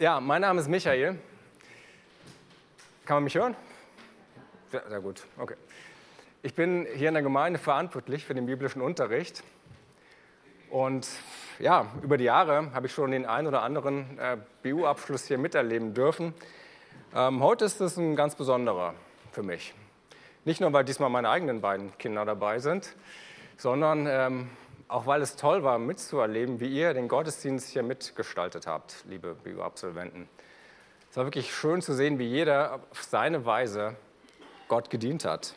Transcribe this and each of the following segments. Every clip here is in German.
Ja, mein Name ist Michael. Kann man mich hören? Sehr, sehr gut, okay. Ich bin hier in der Gemeinde verantwortlich für den biblischen Unterricht. Und ja, über die Jahre habe ich schon den einen oder anderen äh, BU-Abschluss hier miterleben dürfen. Ähm, heute ist es ein ganz besonderer für mich. Nicht nur, weil diesmal meine eigenen beiden Kinder dabei sind, sondern ähm, auch weil es toll war, mitzuerleben, wie ihr den Gottesdienst hier mitgestaltet habt, liebe BU-Absolventen. Es war wirklich schön zu sehen, wie jeder auf seine Weise Gott gedient hat.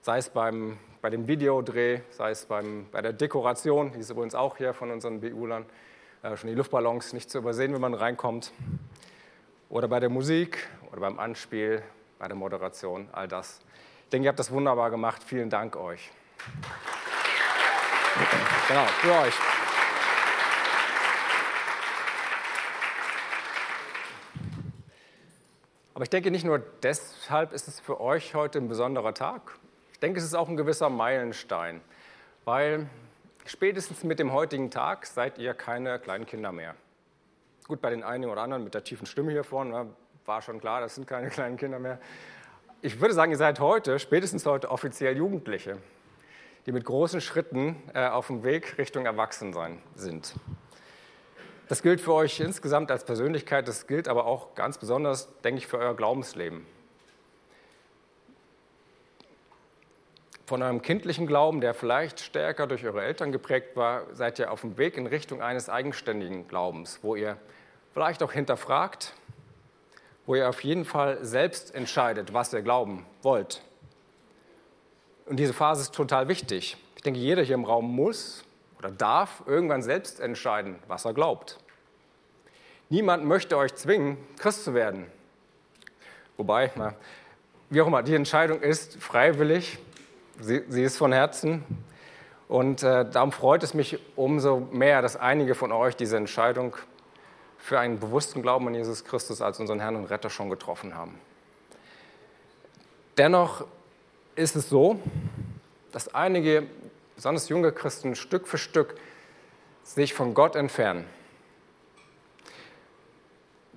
Sei es beim, bei dem Videodreh, sei es beim, bei der Dekoration, die ist übrigens auch hier von unseren BU-Lern, äh, schon die Luftballons nicht zu übersehen, wenn man reinkommt, oder bei der Musik oder beim Anspiel, bei der Moderation, all das. Ich denke, ihr habt das wunderbar gemacht. Vielen Dank euch. Genau, für euch. Aber ich denke, nicht nur deshalb ist es für euch heute ein besonderer Tag. Ich denke, es ist auch ein gewisser Meilenstein, weil spätestens mit dem heutigen Tag seid ihr keine kleinen Kinder mehr. Gut, bei den einen oder anderen mit der tiefen Stimme hier vorne war schon klar, das sind keine kleinen Kinder mehr. Ich würde sagen, ihr seid heute, spätestens heute offiziell Jugendliche die mit großen Schritten äh, auf dem Weg Richtung Erwachsensein sind. Das gilt für euch insgesamt als Persönlichkeit, das gilt aber auch ganz besonders, denke ich, für euer Glaubensleben. Von eurem kindlichen Glauben, der vielleicht stärker durch eure Eltern geprägt war, seid ihr auf dem Weg in Richtung eines eigenständigen Glaubens, wo ihr vielleicht auch hinterfragt, wo ihr auf jeden Fall selbst entscheidet, was ihr glauben wollt und diese Phase ist total wichtig. Ich denke, jeder hier im Raum muss oder darf irgendwann selbst entscheiden, was er glaubt. Niemand möchte euch zwingen, Christ zu werden. Wobei, na, wie auch immer, die Entscheidung ist freiwillig, sie, sie ist von Herzen. Und äh, darum freut es mich umso mehr, dass einige von euch diese Entscheidung für einen bewussten Glauben an Jesus Christus als unseren Herrn und Retter schon getroffen haben. Dennoch ist es so, dass einige, besonders junge Christen, Stück für Stück sich von Gott entfernen.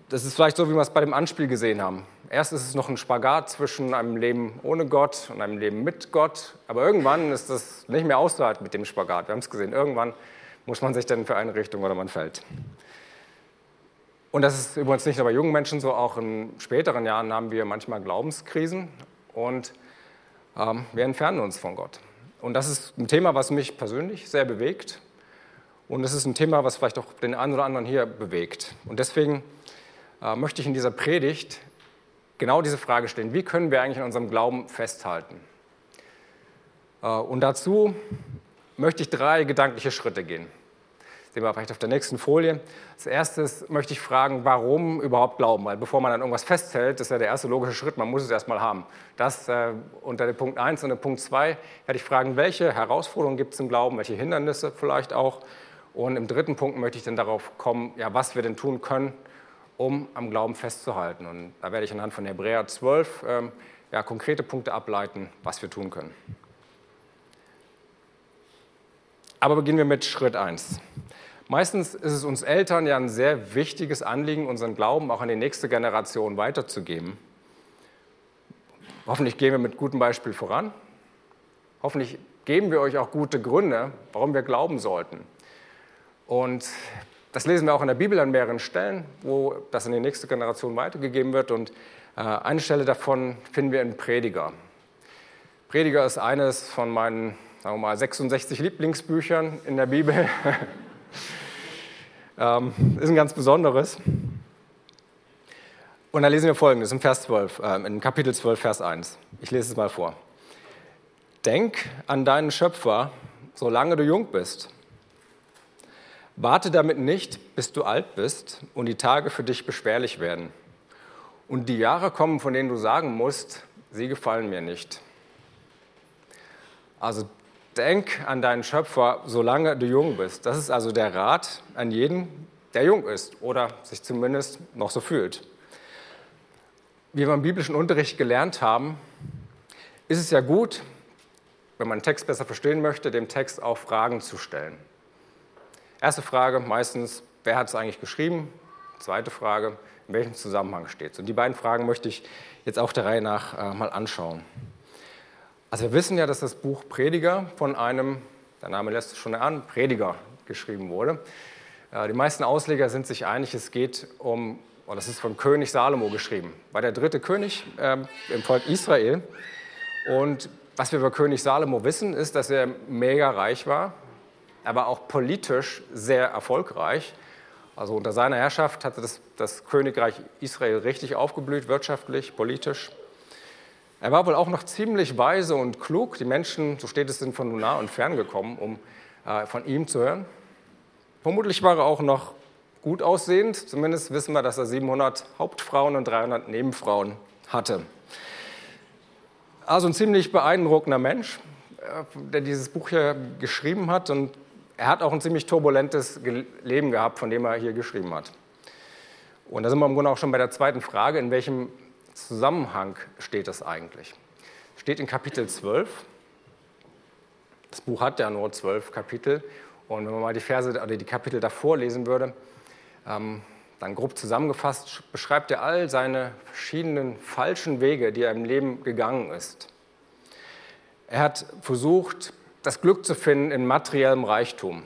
Das ist vielleicht so, wie wir es bei dem Anspiel gesehen haben. Erst ist es noch ein Spagat zwischen einem Leben ohne Gott und einem Leben mit Gott, aber irgendwann ist das nicht mehr auszuhalten mit dem Spagat. Wir haben es gesehen, irgendwann muss man sich dann für eine Richtung oder man fällt. Und das ist übrigens nicht nur bei jungen Menschen so, auch in späteren Jahren haben wir manchmal Glaubenskrisen und wir entfernen uns von Gott. Und das ist ein Thema, was mich persönlich sehr bewegt. Und es ist ein Thema, was vielleicht auch den einen oder anderen hier bewegt. Und deswegen äh, möchte ich in dieser Predigt genau diese Frage stellen. Wie können wir eigentlich in unserem Glauben festhalten? Äh, und dazu möchte ich drei gedankliche Schritte gehen sehen wir vielleicht auf der nächsten Folie. Als erstes möchte ich fragen, warum überhaupt glauben? Weil bevor man an irgendwas festhält, das ist ja der erste logische Schritt, man muss es erstmal haben. Das äh, unter dem Punkt 1 und dem Punkt 2 werde ich fragen, welche Herausforderungen gibt es im Glauben, welche Hindernisse vielleicht auch. Und im dritten Punkt möchte ich dann darauf kommen, ja, was wir denn tun können, um am Glauben festzuhalten. Und da werde ich anhand von Hebräer 12 ähm, ja, konkrete Punkte ableiten, was wir tun können. Aber beginnen wir mit Schritt 1. Meistens ist es uns Eltern ja ein sehr wichtiges Anliegen, unseren Glauben auch an die nächste Generation weiterzugeben. Hoffentlich gehen wir mit gutem Beispiel voran. Hoffentlich geben wir euch auch gute Gründe, warum wir glauben sollten. Und das lesen wir auch in der Bibel an mehreren Stellen, wo das in die nächste Generation weitergegeben wird. Und äh, eine Stelle davon finden wir in Prediger. Prediger ist eines von meinen sagen wir mal, 66 Lieblingsbüchern in der Bibel. ähm, ist ein ganz besonderes. Und da lesen wir folgendes im Vers 12, äh, in Kapitel 12, Vers 1. Ich lese es mal vor. Denk an deinen Schöpfer, solange du jung bist. Warte damit nicht, bis du alt bist und die Tage für dich beschwerlich werden. Und die Jahre kommen, von denen du sagen musst, sie gefallen mir nicht. Also Denk an deinen Schöpfer, solange du jung bist. Das ist also der Rat an jeden, der jung ist oder sich zumindest noch so fühlt. Wie wir im biblischen Unterricht gelernt haben, ist es ja gut, wenn man einen Text besser verstehen möchte, dem Text auch Fragen zu stellen. Erste Frage meistens, wer hat es eigentlich geschrieben? Zweite Frage, in welchem Zusammenhang steht es? Und die beiden Fragen möchte ich jetzt auch der Reihe nach äh, mal anschauen. Also wir wissen ja, dass das Buch Prediger von einem, der Name lässt es schon an, Prediger geschrieben wurde. Äh, die meisten Ausleger sind sich einig, es geht um, oh, das ist von König Salomo geschrieben, war der dritte König äh, im Volk Israel. Und was wir über König Salomo wissen, ist, dass er mega reich war, aber auch politisch sehr erfolgreich. Also unter seiner Herrschaft hatte das, das Königreich Israel richtig aufgeblüht, wirtschaftlich, politisch. Er war wohl auch noch ziemlich weise und klug. Die Menschen, so steht es, sind von nah und fern gekommen, um äh, von ihm zu hören. Vermutlich war er auch noch gut aussehend. Zumindest wissen wir, dass er 700 Hauptfrauen und 300 Nebenfrauen hatte. Also ein ziemlich beeindruckender Mensch, äh, der dieses Buch hier geschrieben hat. Und er hat auch ein ziemlich turbulentes Leben gehabt, von dem er hier geschrieben hat. Und da sind wir im Grunde auch schon bei der zweiten Frage, in welchem Zusammenhang steht das eigentlich? Steht in Kapitel 12. Das Buch hat ja nur zwölf Kapitel. Und wenn man mal die Verse oder die Kapitel davor lesen würde, ähm, dann grob zusammengefasst beschreibt er all seine verschiedenen falschen Wege, die er im Leben gegangen ist. Er hat versucht, das Glück zu finden in materiellem Reichtum.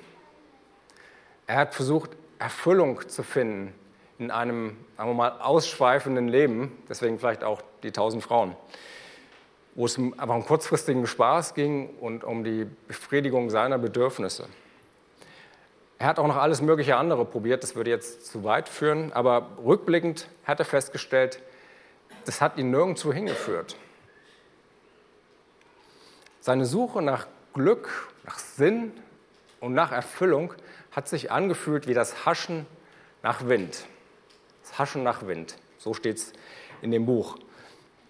Er hat versucht, Erfüllung zu finden in einem, sagen wir mal, ausschweifenden Leben, deswegen vielleicht auch die tausend Frauen, wo es einfach um kurzfristigen Spaß ging und um die Befriedigung seiner Bedürfnisse. Er hat auch noch alles mögliche andere probiert, das würde jetzt zu weit führen, aber rückblickend hat er festgestellt, das hat ihn nirgendwo hingeführt. Seine Suche nach Glück, nach Sinn und nach Erfüllung hat sich angefühlt wie das Haschen nach Wind. Das Haschen nach Wind. So steht es in dem Buch.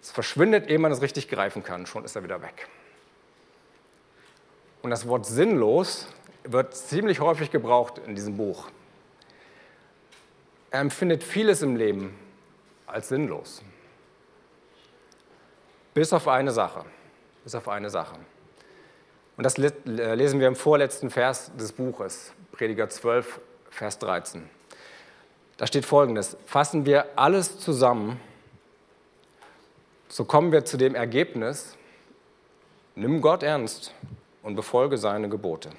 Es verschwindet, ehe man es richtig greifen kann. Schon ist er wieder weg. Und das Wort sinnlos wird ziemlich häufig gebraucht in diesem Buch. Er empfindet vieles im Leben als sinnlos. Bis auf eine Sache. Bis auf eine Sache. Und das lesen wir im vorletzten Vers des Buches, Prediger 12, Vers 13. Da steht folgendes, fassen wir alles zusammen, so kommen wir zu dem Ergebnis, nimm Gott ernst und befolge seine Gebote.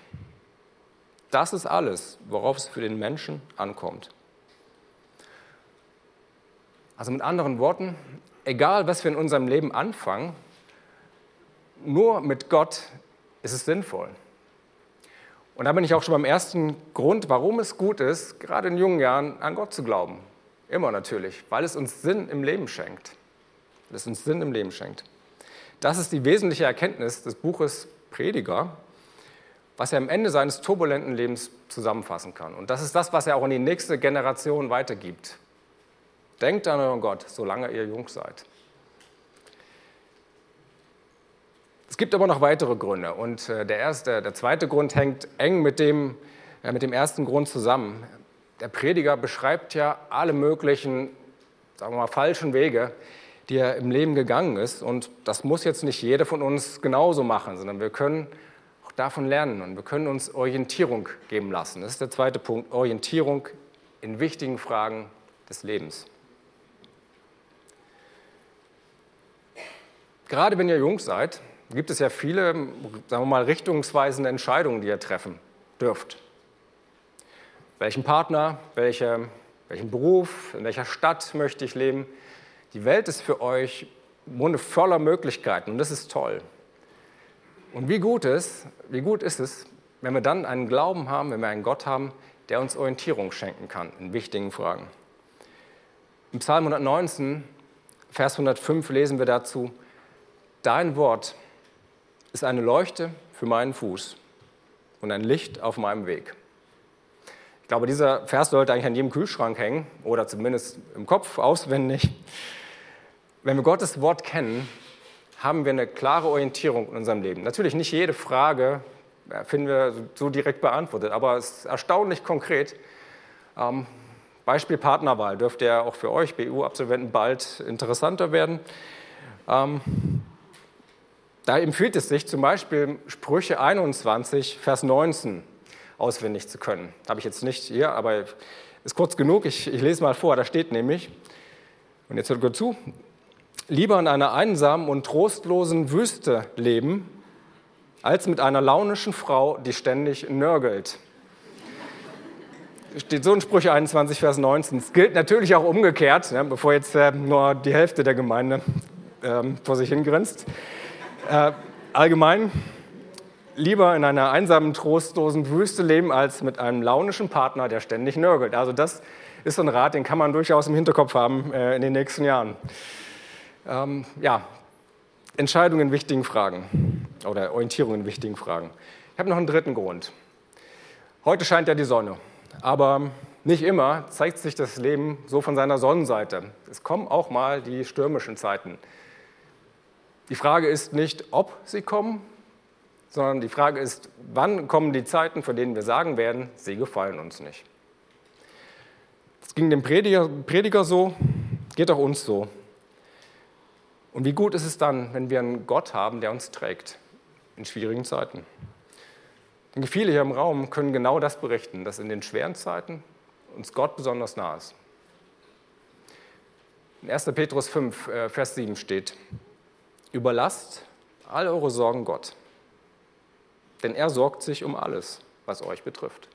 Das ist alles, worauf es für den Menschen ankommt. Also mit anderen Worten, egal was wir in unserem Leben anfangen, nur mit Gott ist es sinnvoll. Und da bin ich auch schon beim ersten Grund, warum es gut ist, gerade in jungen Jahren an Gott zu glauben. Immer natürlich, weil es uns Sinn im Leben schenkt. Es uns Sinn im Leben schenkt. Das ist die wesentliche Erkenntnis des Buches Prediger, was er am Ende seines turbulenten Lebens zusammenfassen kann. Und das ist das, was er auch in die nächste Generation weitergibt. Denkt an euren Gott, solange ihr jung seid. Es gibt aber noch weitere Gründe und äh, der, erste, der zweite Grund hängt eng mit dem, mit dem ersten Grund zusammen. Der Prediger beschreibt ja alle möglichen, sagen wir mal, falschen Wege, die er im Leben gegangen ist. Und das muss jetzt nicht jeder von uns genauso machen, sondern wir können auch davon lernen und wir können uns Orientierung geben lassen. Das ist der zweite Punkt, Orientierung in wichtigen Fragen des Lebens. Gerade wenn ihr jung seid, gibt es ja viele, sagen wir mal, richtungsweisende Entscheidungen, die ihr treffen dürft. Welchen Partner, welche, welchen Beruf, in welcher Stadt möchte ich leben? Die Welt ist für euch Munde voller Möglichkeiten und das ist toll. Und wie gut, ist, wie gut ist es, wenn wir dann einen Glauben haben, wenn wir einen Gott haben, der uns Orientierung schenken kann in wichtigen Fragen. Im Psalm 119, Vers 105 lesen wir dazu, Dein Wort ist eine Leuchte für meinen Fuß und ein Licht auf meinem Weg. Ich glaube, dieser Vers sollte eigentlich an jedem Kühlschrank hängen oder zumindest im Kopf auswendig. Wenn wir Gottes Wort kennen, haben wir eine klare Orientierung in unserem Leben. Natürlich nicht jede Frage finden wir so direkt beantwortet, aber es ist erstaunlich konkret. Ähm, Beispiel Partnerwahl dürfte ja auch für euch BU-Absolventen bald interessanter werden. Da empfiehlt es sich zum Beispiel Sprüche 21, Vers 19 auswendig zu können. Habe ich jetzt nicht hier, aber Ist kurz genug, ich, ich lese mal vor, da steht nämlich, und jetzt hört gut zu, lieber in einer einsamen und trostlosen Wüste leben, als mit einer launischen Frau, die ständig nörgelt. Steht so in Sprüche 21, Vers 19. Es gilt natürlich auch umgekehrt, ne, bevor jetzt äh, nur die Hälfte der Gemeinde äh, vor sich hingrinst. Äh, allgemein, lieber in einer einsamen, trostlosen Wüste leben, als mit einem launischen Partner, der ständig nörgelt. Also das ist so ein Rat, den kann man durchaus im Hinterkopf haben äh, in den nächsten Jahren. Ähm, ja, Entscheidungen in wichtigen Fragen oder Orientierung in wichtigen Fragen. Ich habe noch einen dritten Grund. Heute scheint ja die Sonne, aber nicht immer zeigt sich das Leben so von seiner Sonnenseite. Es kommen auch mal die stürmischen Zeiten. Die Frage ist nicht, ob sie kommen, sondern die Frage ist, wann kommen die Zeiten, von denen wir sagen werden, sie gefallen uns nicht. Es ging dem Prediger, Prediger so, geht auch uns so. Und wie gut ist es dann, wenn wir einen Gott haben, der uns trägt in schwierigen Zeiten? Denn viele hier im Raum können genau das berichten, dass in den schweren Zeiten uns Gott besonders nah ist. In 1. Petrus 5, äh, Vers 7 steht, überlasst all eure Sorgen Gott, denn er sorgt sich um alles, was euch betrifft.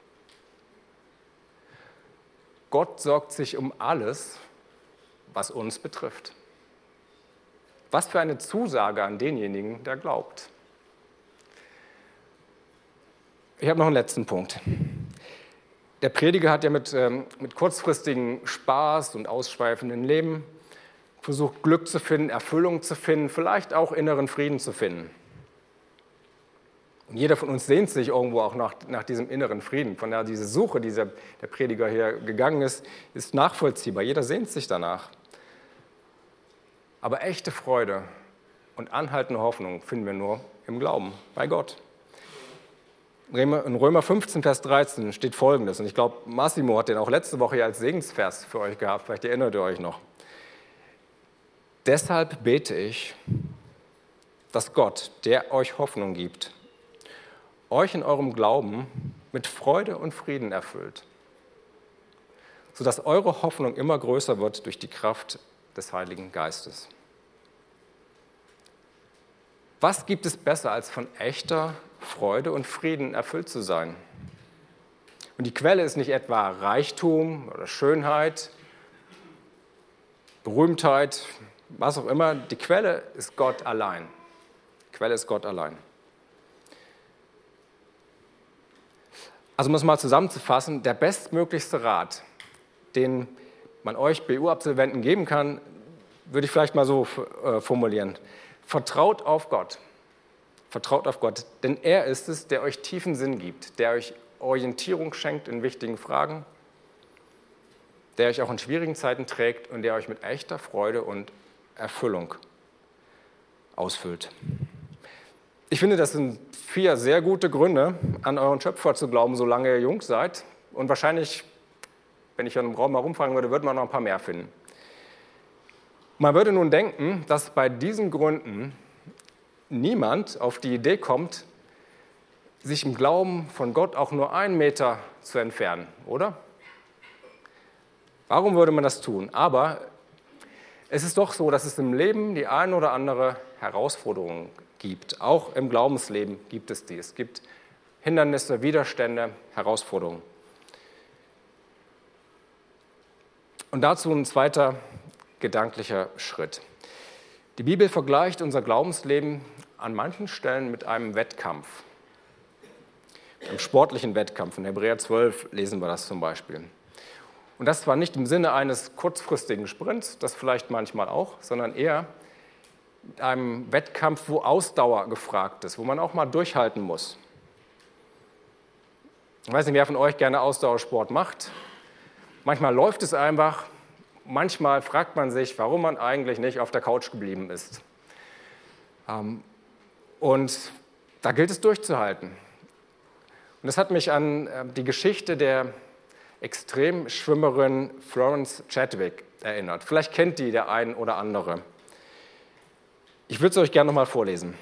Gott sorgt sich um alles, was uns betrifft. Was für eine Zusage an denjenigen, der glaubt. Ich habe noch einen letzten Punkt. Der Prediger hat ja mit, ähm, mit kurzfristigen Spaß und ausschweifenden Leben versucht, Glück zu finden, Erfüllung zu finden, vielleicht auch inneren Frieden zu finden. Und jeder von uns sehnt sich irgendwo auch nach, nach diesem inneren Frieden. Von daher diese Suche, die der Prediger hier gegangen ist, ist nachvollziehbar. Jeder sehnt sich danach. Aber echte Freude und anhaltende Hoffnung finden wir nur im Glauben, bei Gott. In Römer 15, Vers 13 steht folgendes, und ich glaube, Massimo hat den auch letzte Woche als Segensvers für euch gehabt, vielleicht erinnert ihr euch noch. Deshalb bete ich, dass Gott, der euch Hoffnung gibt, euch in eurem Glauben mit Freude und Frieden erfüllt, sodass eure Hoffnung immer größer wird durch die Kraft des Heiligen Geistes. Was gibt es besser, als von echter Freude und Frieden erfüllt zu sein? Und die Quelle ist nicht etwa Reichtum oder Schönheit, Berühmtheit, was auch immer. Die Quelle ist Gott allein. Die Quelle ist Gott allein. Also um es mal zusammenzufassen, der bestmöglichste Rat, den man euch BU-Absolventen geben kann, würde ich vielleicht mal so äh, formulieren. Vertraut auf Gott. Vertraut auf Gott, denn er ist es, der euch tiefen Sinn gibt, der euch Orientierung schenkt in wichtigen Fragen, der euch auch in schwierigen Zeiten trägt und der euch mit echter Freude und Erfüllung ausfüllt. Ich finde, das sind vier sehr gute Gründe, an euren Schöpfer zu glauben, solange ihr jung seid. Und wahrscheinlich, wenn ich in einem Raum herumfragen würde, würde man noch ein paar mehr finden. Man würde nun denken, dass bei diesen Gründen niemand auf die Idee kommt, sich im Glauben von Gott auch nur einen Meter zu entfernen, oder? Warum würde man das tun? Aber es ist doch so, dass es im Leben die ein oder andere Herausforderung gibt. Auch im Glaubensleben gibt es die. Es gibt Hindernisse, Widerstände, Herausforderungen. Und dazu ein zweiter gedanklicher Schritt. Die Bibel vergleicht unser Glaubensleben an manchen Stellen mit einem Wettkampf. Im sportlichen Wettkampf, in Hebräer 12 lesen wir das zum Beispiel. Und das zwar nicht im Sinne eines kurzfristigen Sprints, das vielleicht manchmal auch, sondern eher einem Wettkampf, wo Ausdauer gefragt ist, wo man auch mal durchhalten muss. Ich weiß nicht, wer von euch gerne Ausdauersport macht. Manchmal läuft es einfach, manchmal fragt man sich, warum man eigentlich nicht auf der Couch geblieben ist. Ähm, und da gilt es durchzuhalten. Und das hat mich an äh, die Geschichte der Extremschwimmerin Florence Chadwick erinnert. Vielleicht kennt die der ein oder andere. Ich würde es euch gerne nochmal vorlesen.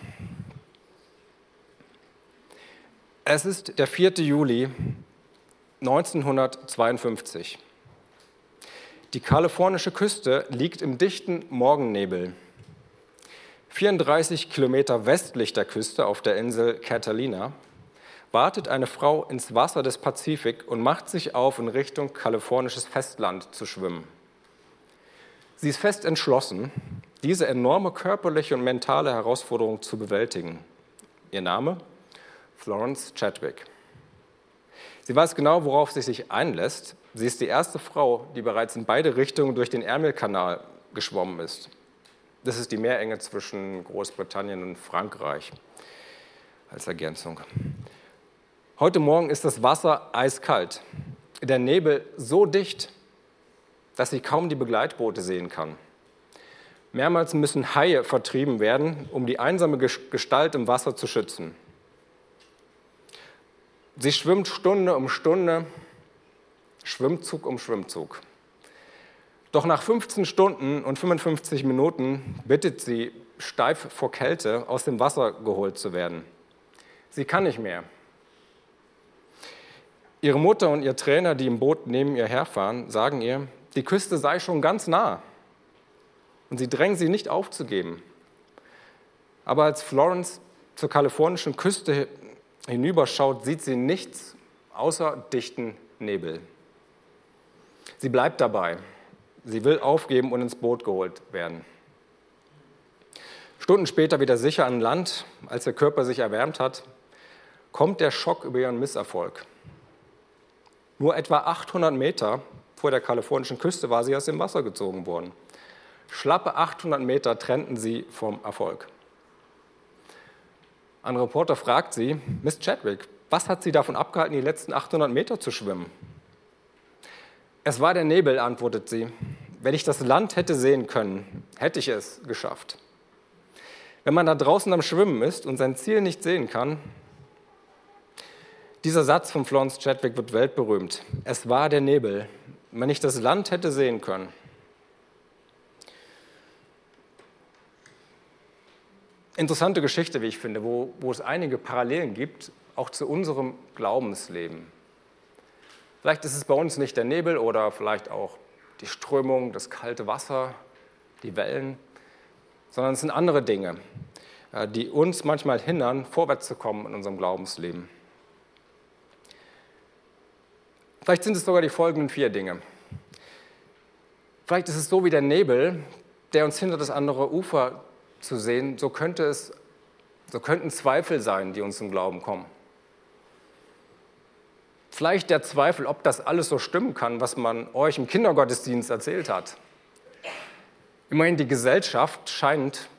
Es ist der 4. Juli 1952. Die kalifornische Küste liegt im dichten Morgennebel. 34 Kilometer westlich der Küste auf der Insel Catalina wartet eine Frau ins Wasser des Pazifik und macht sich auf, in Richtung kalifornisches Festland zu schwimmen. Sie ist fest entschlossen, diese enorme körperliche und mentale Herausforderung zu bewältigen. Ihr Name? Florence Chadwick. Sie weiß genau, worauf sie sich einlässt. Sie ist die erste Frau, die bereits in beide Richtungen durch den Ärmelkanal geschwommen ist. Das ist die Meerenge zwischen Großbritannien und Frankreich als Ergänzung. Heute Morgen ist das Wasser eiskalt, der Nebel so dicht, dass sie kaum die Begleitboote sehen kann. Mehrmals müssen Haie vertrieben werden, um die einsame Gestalt im Wasser zu schützen. Sie schwimmt Stunde um Stunde, Schwimmzug um Schwimmzug. Doch nach 15 Stunden und 55 Minuten bittet sie, steif vor Kälte aus dem Wasser geholt zu werden. Sie kann nicht mehr. Ihre Mutter und ihr Trainer, die im Boot neben ihr herfahren, sagen ihr, die Küste sei schon ganz nah. Und sie drängen sie nicht aufzugeben. Aber als Florence zur kalifornischen Küste hinüberschaut, sieht sie nichts außer dichten Nebel. Sie bleibt dabei. Sie will aufgeben und ins Boot geholt werden. Stunden später wieder sicher an Land, als der Körper sich erwärmt hat, kommt der Schock über ihren Misserfolg. Nur etwa 800 Meter vor der kalifornischen Küste war sie aus dem Wasser gezogen worden. Schlappe 800 Meter trennten sie vom Erfolg. Ein Reporter fragt sie, Miss Chadwick, was hat sie davon abgehalten, die letzten 800 Meter zu schwimmen? Es war der Nebel, antwortet sie. Wenn ich das Land hätte sehen können, hätte ich es geschafft. Wenn man da draußen am Schwimmen ist und sein Ziel nicht sehen kann, dieser Satz von Florence Chadwick wird weltberühmt. Es war der Nebel, wenn ich das Land hätte sehen können. Interessante Geschichte, wie ich finde, wo, wo es einige Parallelen gibt, auch zu unserem Glaubensleben. Vielleicht ist es bei uns nicht der Nebel oder vielleicht auch die Strömung, das kalte Wasser, die Wellen, sondern es sind andere Dinge, äh, die uns manchmal hindern, vorwärts zu kommen in unserem Glaubensleben. Vielleicht sind es sogar die folgenden vier Dinge. Vielleicht ist es so wie der Nebel, der uns hinter das andere Ufer zu sehen, so, könnte es, so könnten Zweifel sein, die uns im Glauben kommen. Vielleicht der Zweifel, ob das alles so stimmen kann, was man euch im Kindergottesdienst erzählt hat. Immerhin, die Gesellschaft scheint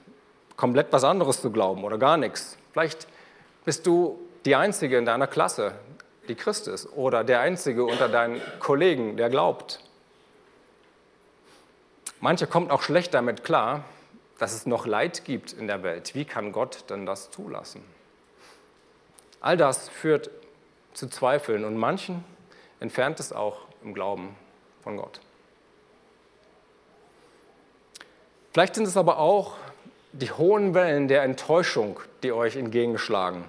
komplett was anderes zu glauben oder gar nichts. Vielleicht bist du die Einzige in deiner Klasse, die Christ ist oder der Einzige unter deinen Kollegen, der glaubt. Mancher kommt auch schlecht damit klar, dass es noch Leid gibt in der Welt. Wie kann Gott denn das zulassen? All das führt zu Zweifeln und manchen entfernt es auch im Glauben von Gott. Vielleicht sind es aber auch die hohen Wellen der Enttäuschung, die euch entgegenschlagen.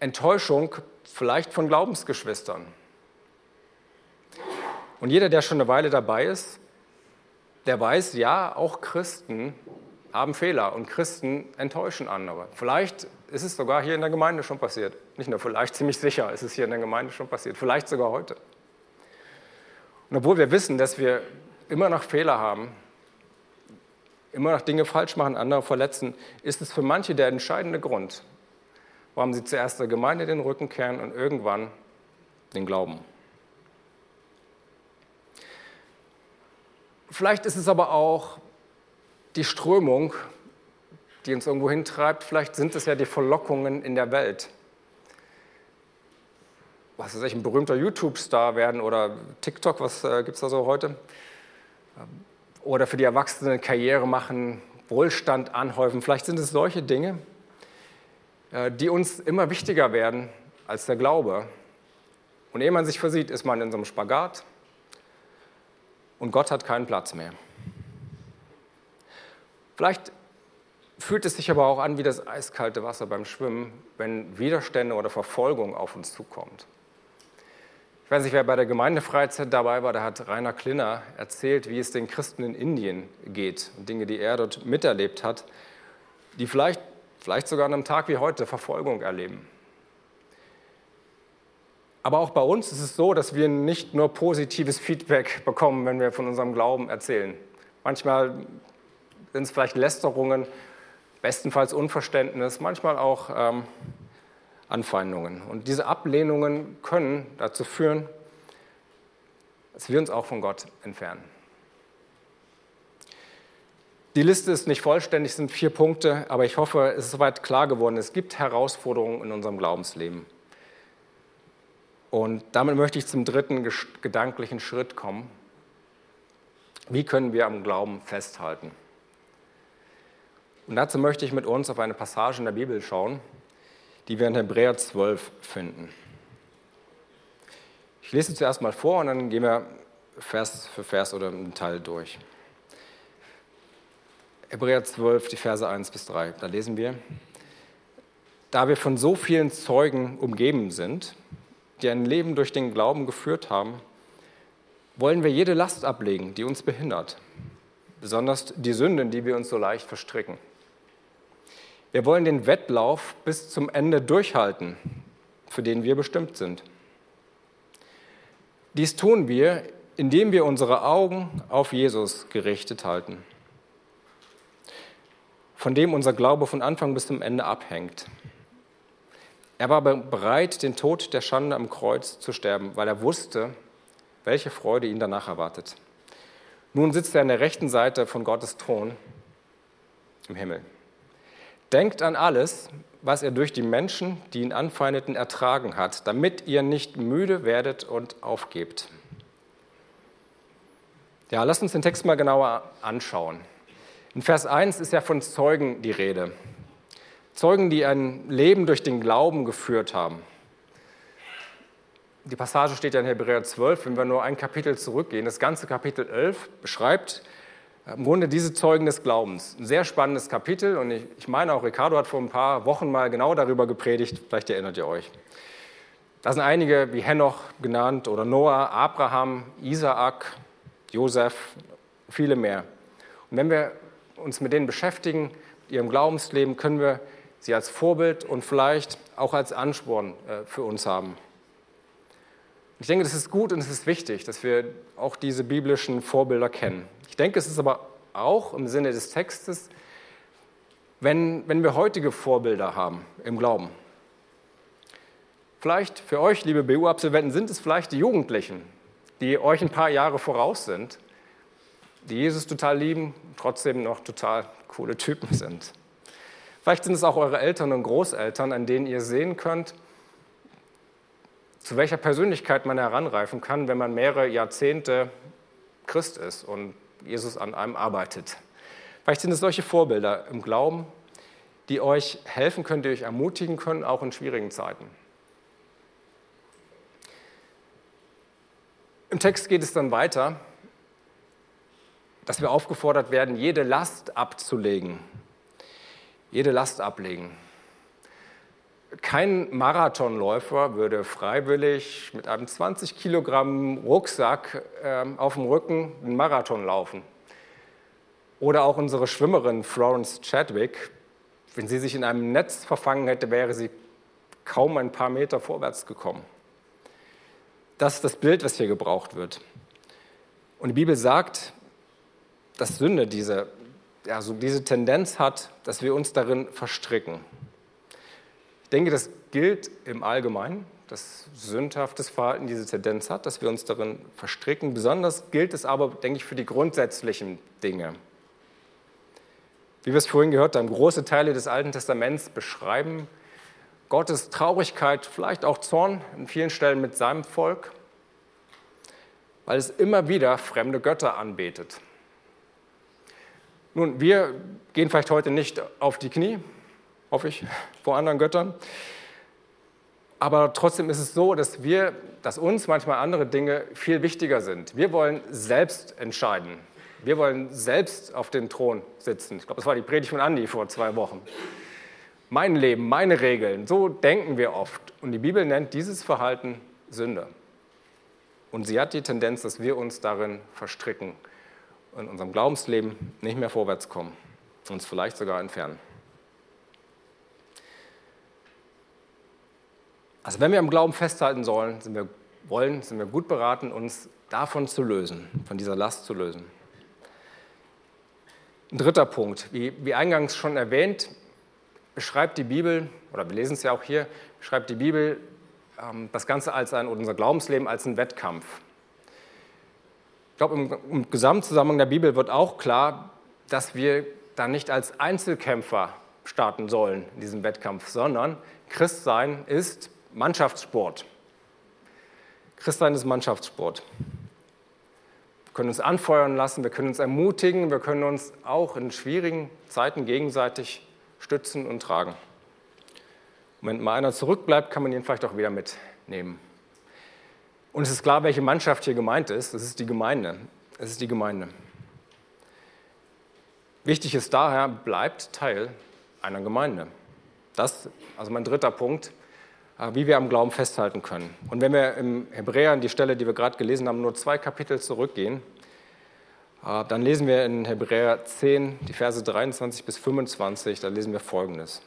Enttäuschung vielleicht von Glaubensgeschwistern. Und jeder, der schon eine Weile dabei ist, der weiß, ja, auch Christen haben Fehler und Christen enttäuschen andere. Vielleicht ist es sogar hier in der Gemeinde schon passiert. Nicht nur vielleicht, ziemlich sicher ist es hier in der Gemeinde schon passiert. Vielleicht sogar heute. Und obwohl wir wissen, dass wir immer noch Fehler haben, immer noch Dinge falsch machen, andere verletzen, ist es für manche der entscheidende Grund, warum sie zuerst der Gemeinde den Rücken kehren und irgendwann den Glauben. Vielleicht ist es aber auch die Strömung, die uns irgendwo hintreibt. Vielleicht sind es ja die Verlockungen in der Welt. Was weiß ich, ein berühmter YouTube-Star werden oder TikTok, was äh, gibt es da so heute? Oder für die Erwachsenen Karriere machen, Wohlstand anhäufen. Vielleicht sind es solche Dinge, die uns immer wichtiger werden als der Glaube. Und ehe man sich versieht, ist man in so einem Spagat und Gott hat keinen Platz mehr. Vielleicht fühlt es sich aber auch an wie das eiskalte Wasser beim Schwimmen, wenn Widerstände oder Verfolgung auf uns zukommt. Ich weiß nicht, wer bei der Gemeindefreizeit dabei war, da hat Rainer Klinner erzählt, wie es den Christen in Indien geht und Dinge, die er dort miterlebt hat, die vielleicht, vielleicht sogar an einem Tag wie heute Verfolgung erleben. Aber auch bei uns ist es so, dass wir nicht nur positives Feedback bekommen, wenn wir von unserem Glauben erzählen. Manchmal sind es vielleicht Lästerungen, bestenfalls Unverständnis, manchmal auch ähm, Anfeindungen. Und diese Ablehnungen können dazu führen, dass wir uns auch von Gott entfernen. Die Liste ist nicht vollständig, es sind vier Punkte, aber ich hoffe, es ist soweit klar geworden, es gibt Herausforderungen in unserem Glaubensleben. Und damit möchte ich zum dritten gedanklichen Schritt kommen. Wie können wir am Glauben festhalten? Und dazu möchte ich mit uns auf eine Passage in der Bibel schauen, die wir in Hebräer 12 finden. Ich lese zuerst mal vor und dann gehen wir Vers für Vers oder einen Teil durch. Hebräer 12, die Verse 1 bis 3. Da lesen wir, da wir von so vielen Zeugen umgeben sind, die ein Leben durch den Glauben geführt haben, wollen wir jede Last ablegen, die uns behindert, besonders die Sünden, die wir uns so leicht verstricken. Wir wollen den Wettlauf bis zum Ende durchhalten, für den wir bestimmt sind. Dies tun wir, indem wir unsere Augen auf Jesus gerichtet halten, von dem unser Glaube von Anfang bis zum Ende abhängt. Er war bereit, den Tod der Schande am Kreuz zu sterben, weil er wusste, welche Freude ihn danach erwartet. Nun sitzt er an der rechten Seite von Gottes Thron im Himmel. Denkt an alles, was er durch die Menschen, die ihn anfeindeten, ertragen hat, damit ihr nicht müde werdet und aufgebt. Ja, lasst uns den Text mal genauer anschauen. In Vers 1 ist ja von Zeugen die Rede. Zeugen, die ein Leben durch den Glauben geführt haben. Die Passage steht ja in Hebräer 12, wenn wir nur ein Kapitel zurückgehen. Das ganze Kapitel 11 beschreibt im Grunde diese Zeugen des Glaubens. Ein sehr spannendes Kapitel und ich, ich meine auch, Ricardo hat vor ein paar Wochen mal genau darüber gepredigt, vielleicht erinnert ihr euch. Da sind einige wie Henoch genannt oder Noah, Abraham, Isaak, Josef, viele mehr. Und wenn wir uns mit denen beschäftigen, mit ihrem Glaubensleben, können wir sie als Vorbild und vielleicht auch als Ansporn äh, für uns haben. Ich denke, das ist gut und es ist wichtig, dass wir auch diese biblischen Vorbilder kennen. Ich denke, es ist aber auch im Sinne des Textes, wenn, wenn wir heutige Vorbilder haben im Glauben. Vielleicht für euch, liebe BU-Absolventen, sind es vielleicht die Jugendlichen, die euch ein paar Jahre voraus sind, die Jesus total lieben, trotzdem noch total coole Typen sind. Vielleicht sind es auch eure Eltern und Großeltern, an denen ihr sehen könnt, zu welcher Persönlichkeit man heranreifen kann, wenn man mehrere Jahrzehnte Christ ist und Jesus an einem arbeitet. Vielleicht sind es solche Vorbilder im Glauben, die euch helfen können, die euch ermutigen können, auch in schwierigen Zeiten. Im Text geht es dann weiter, dass wir aufgefordert werden, jede Last abzulegen. Jede Last ablegen. Kein Marathonläufer würde freiwillig mit einem 20 Kilogramm Rucksack äh, auf dem Rücken einen Marathon laufen. Oder auch unsere Schwimmerin Florence Chadwick, wenn sie sich in einem Netz verfangen hätte, wäre sie kaum ein paar Meter vorwärts gekommen. Das ist das Bild, was hier gebraucht wird. Und die Bibel sagt, dass Sünde diese, ja, so diese Tendenz hat, dass wir uns darin verstricken. Ich denke, das gilt im Allgemeinen, dass sündhaftes Verhalten diese Tendenz hat, dass wir uns darin verstricken. Besonders gilt es aber, denke ich, für die grundsätzlichen Dinge. Wie wir es vorhin gehört haben, große Teile des Alten Testaments beschreiben Gottes Traurigkeit, vielleicht auch Zorn in vielen Stellen mit seinem Volk, weil es immer wieder fremde Götter anbetet. Nun, wir gehen vielleicht heute nicht auf die Knie, hoffe ich, vor anderen Göttern. Aber trotzdem ist es so, dass wir, dass uns manchmal andere Dinge viel wichtiger sind. Wir wollen selbst entscheiden. Wir wollen selbst auf den Thron sitzen. Ich glaube, das war die Predigt von Andi vor zwei Wochen. Mein Leben, meine Regeln, so denken wir oft. Und die Bibel nennt dieses Verhalten Sünde. Und sie hat die Tendenz, dass wir uns darin verstricken, in unserem Glaubensleben nicht mehr vorwärts kommen, uns vielleicht sogar entfernen. Also wenn wir am Glauben festhalten sollen, sind wir, wollen, sind wir gut beraten, uns davon zu lösen, von dieser Last zu lösen. Ein dritter Punkt, wie, wie eingangs schon erwähnt, beschreibt die Bibel, oder wir lesen es ja auch hier, beschreibt die Bibel ähm, das Ganze als ein, unser Glaubensleben als ein Wettkampf. Ich glaube, im, im Gesamtzusammenhang der Bibel wird auch klar, dass wir da nicht als Einzelkämpfer starten sollen in diesem Wettkampf, sondern Christsein ist Mannschaftssport. Christsein ist Mannschaftssport. Wir können uns anfeuern lassen, wir können uns ermutigen, wir können uns auch in schwierigen Zeiten gegenseitig stützen und tragen. Und wenn mal einer zurückbleibt, kann man ihn vielleicht auch wieder mitnehmen. Und es ist klar, welche Mannschaft hier gemeint ist. Es ist die Gemeinde. Es ist die Gemeinde. Wichtig ist daher, bleibt Teil einer Gemeinde. Das, also mein dritter Punkt, äh, wie wir am Glauben festhalten können. Und wenn wir im Hebräer an die Stelle, die wir gerade gelesen haben, nur zwei Kapitel zurückgehen, äh, dann lesen wir in Hebräer 10, die Verse 23 bis 25, da lesen wir Folgendes.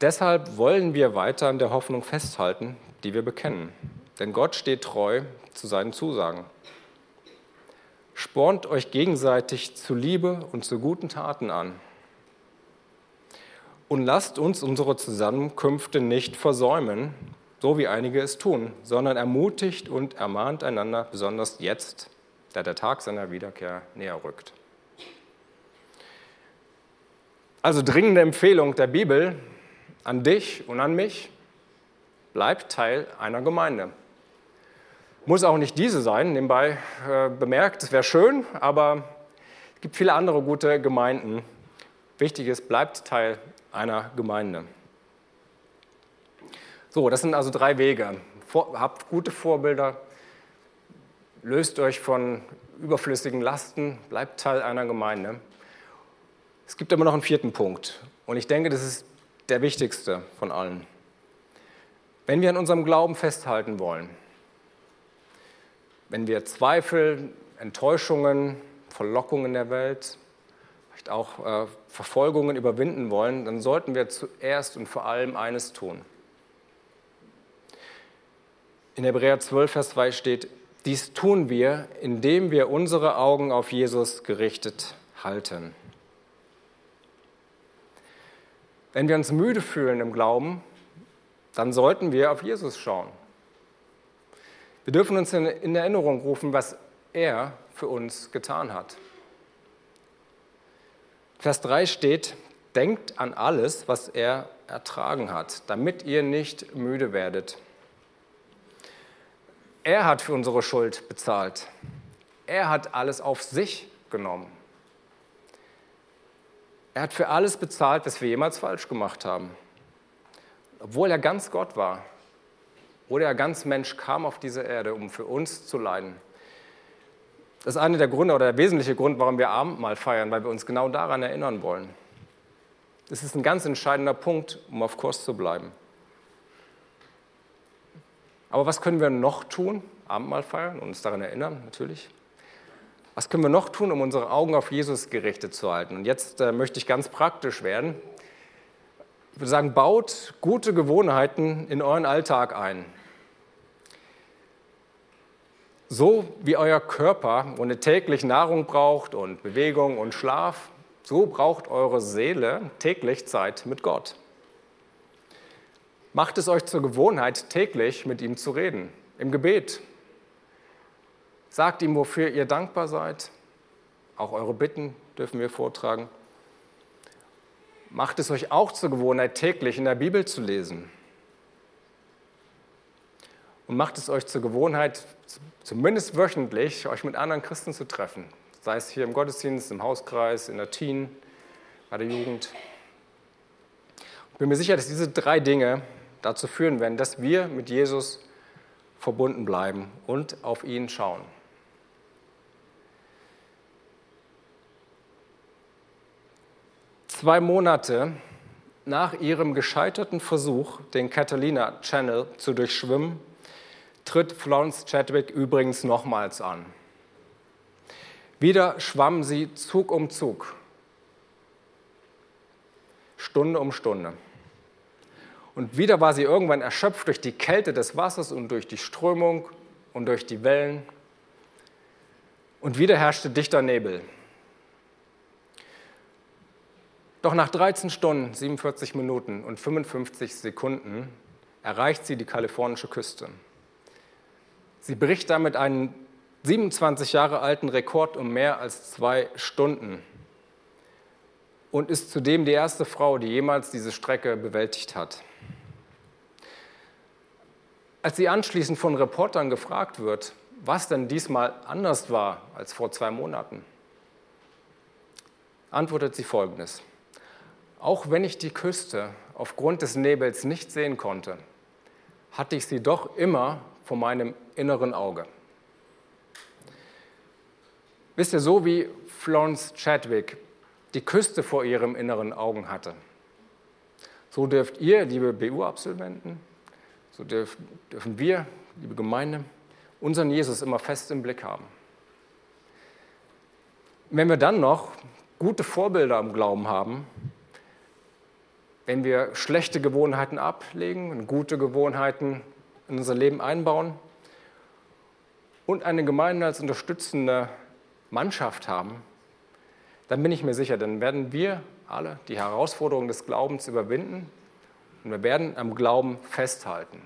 Deshalb wollen wir weiter an der Hoffnung festhalten, die wir bekennen. Denn Gott steht treu zu seinen Zusagen. Spornt euch gegenseitig zu Liebe und zu guten Taten an. Und lasst uns unsere Zusammenkünfte nicht versäumen, so wie einige es tun, sondern ermutigt und ermahnt einander, besonders jetzt, da der Tag seiner Wiederkehr näher rückt. Also dringende Empfehlung der Bibel, an dich und an mich, bleibt Teil einer Gemeinde. Muss auch nicht diese sein, nebenbei äh, bemerkt, es wäre schön, aber es gibt viele andere gute Gemeinden. Wichtig ist, bleibt Teil einer Gemeinde. So, das sind also drei Wege. Vor, habt gute Vorbilder, löst euch von überflüssigen Lasten, bleibt Teil einer Gemeinde. Es gibt aber noch einen vierten Punkt und ich denke, das ist der wichtigste von allen. Wenn wir an unserem Glauben festhalten wollen, wenn wir Zweifel, Enttäuschungen, Verlockungen der Welt, vielleicht auch äh, Verfolgungen überwinden wollen, dann sollten wir zuerst und vor allem eines tun. In Hebräer 12, Vers 2 steht, dies tun wir, indem wir unsere Augen auf Jesus gerichtet halten. Wenn wir uns müde fühlen im Glauben, dann sollten wir auf Jesus schauen. Wir dürfen uns in Erinnerung rufen, was er für uns getan hat. Vers 3 steht, denkt an alles, was er ertragen hat, damit ihr nicht müde werdet. Er hat für unsere Schuld bezahlt. Er hat alles auf sich genommen. Er hat für alles bezahlt, was wir jemals falsch gemacht haben. Obwohl er ganz Gott war, obwohl er ganz Mensch kam auf diese Erde, um für uns zu leiden. Das ist einer der Gründe oder der wesentliche Grund, warum wir Abendmahl feiern, weil wir uns genau daran erinnern wollen. Das ist ein ganz entscheidender Punkt, um auf Kurs zu bleiben. Aber was können wir noch tun? Abendmahl feiern und uns daran erinnern, natürlich. Was können wir noch tun, um unsere Augen auf Jesus gerichtet zu halten? Und jetzt äh, möchte ich ganz praktisch werden. Ich würde sagen, baut gute Gewohnheiten in euren Alltag ein. So wie euer Körper ohne täglich Nahrung braucht und Bewegung und Schlaf, so braucht eure Seele täglich Zeit mit Gott. Macht es euch zur Gewohnheit, täglich mit ihm zu reden, im Gebet, Sagt ihm, wofür ihr dankbar seid. Auch eure Bitten dürfen wir vortragen. Macht es euch auch zur Gewohnheit, täglich in der Bibel zu lesen. Und macht es euch zur Gewohnheit, zumindest wöchentlich, euch mit anderen Christen zu treffen. Sei es hier im Gottesdienst, im Hauskreis, in der Teen, bei der Jugend. Ich bin mir sicher, dass diese drei Dinge dazu führen werden, dass wir mit Jesus verbunden bleiben und auf ihn schauen. Zwei Monate nach ihrem gescheiterten Versuch, den Catalina Channel zu durchschwimmen, tritt Florence Chadwick übrigens nochmals an. Wieder schwamm sie Zug um Zug, Stunde um Stunde. Und wieder war sie irgendwann erschöpft durch die Kälte des Wassers und durch die Strömung und durch die Wellen. Und wieder herrschte dichter Nebel. Doch nach 13 Stunden, 47 Minuten und 55 Sekunden erreicht sie die kalifornische Küste. Sie bricht damit einen 27 Jahre alten Rekord um mehr als zwei Stunden und ist zudem die erste Frau, die jemals diese Strecke bewältigt hat. Als sie anschließend von Reportern gefragt wird, was denn diesmal anders war als vor zwei Monaten, antwortet sie folgendes. Auch wenn ich die Küste aufgrund des Nebels nicht sehen konnte, hatte ich sie doch immer vor meinem inneren Auge. Wisst ihr, so wie Florence Chadwick die Küste vor ihrem inneren Augen hatte, so dürft ihr, liebe BU-Absolventen, so dürfen wir, liebe Gemeinde, unseren Jesus immer fest im Blick haben. Wenn wir dann noch gute Vorbilder im Glauben haben, wenn wir schlechte Gewohnheiten ablegen und gute Gewohnheiten in unser Leben einbauen und eine Gemeinde als unterstützende Mannschaft haben, dann bin ich mir sicher, dann werden wir alle die Herausforderungen des Glaubens überwinden und wir werden am Glauben festhalten.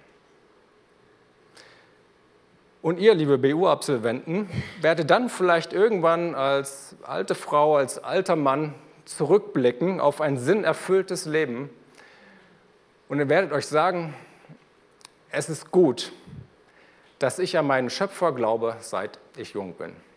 Und ihr, liebe BU-Absolventen, werdet dann vielleicht irgendwann als alte Frau, als alter Mann zurückblicken auf ein sinnerfülltes Leben und ihr werdet euch sagen, es ist gut, dass ich an meinen Schöpfer glaube, seit ich jung bin.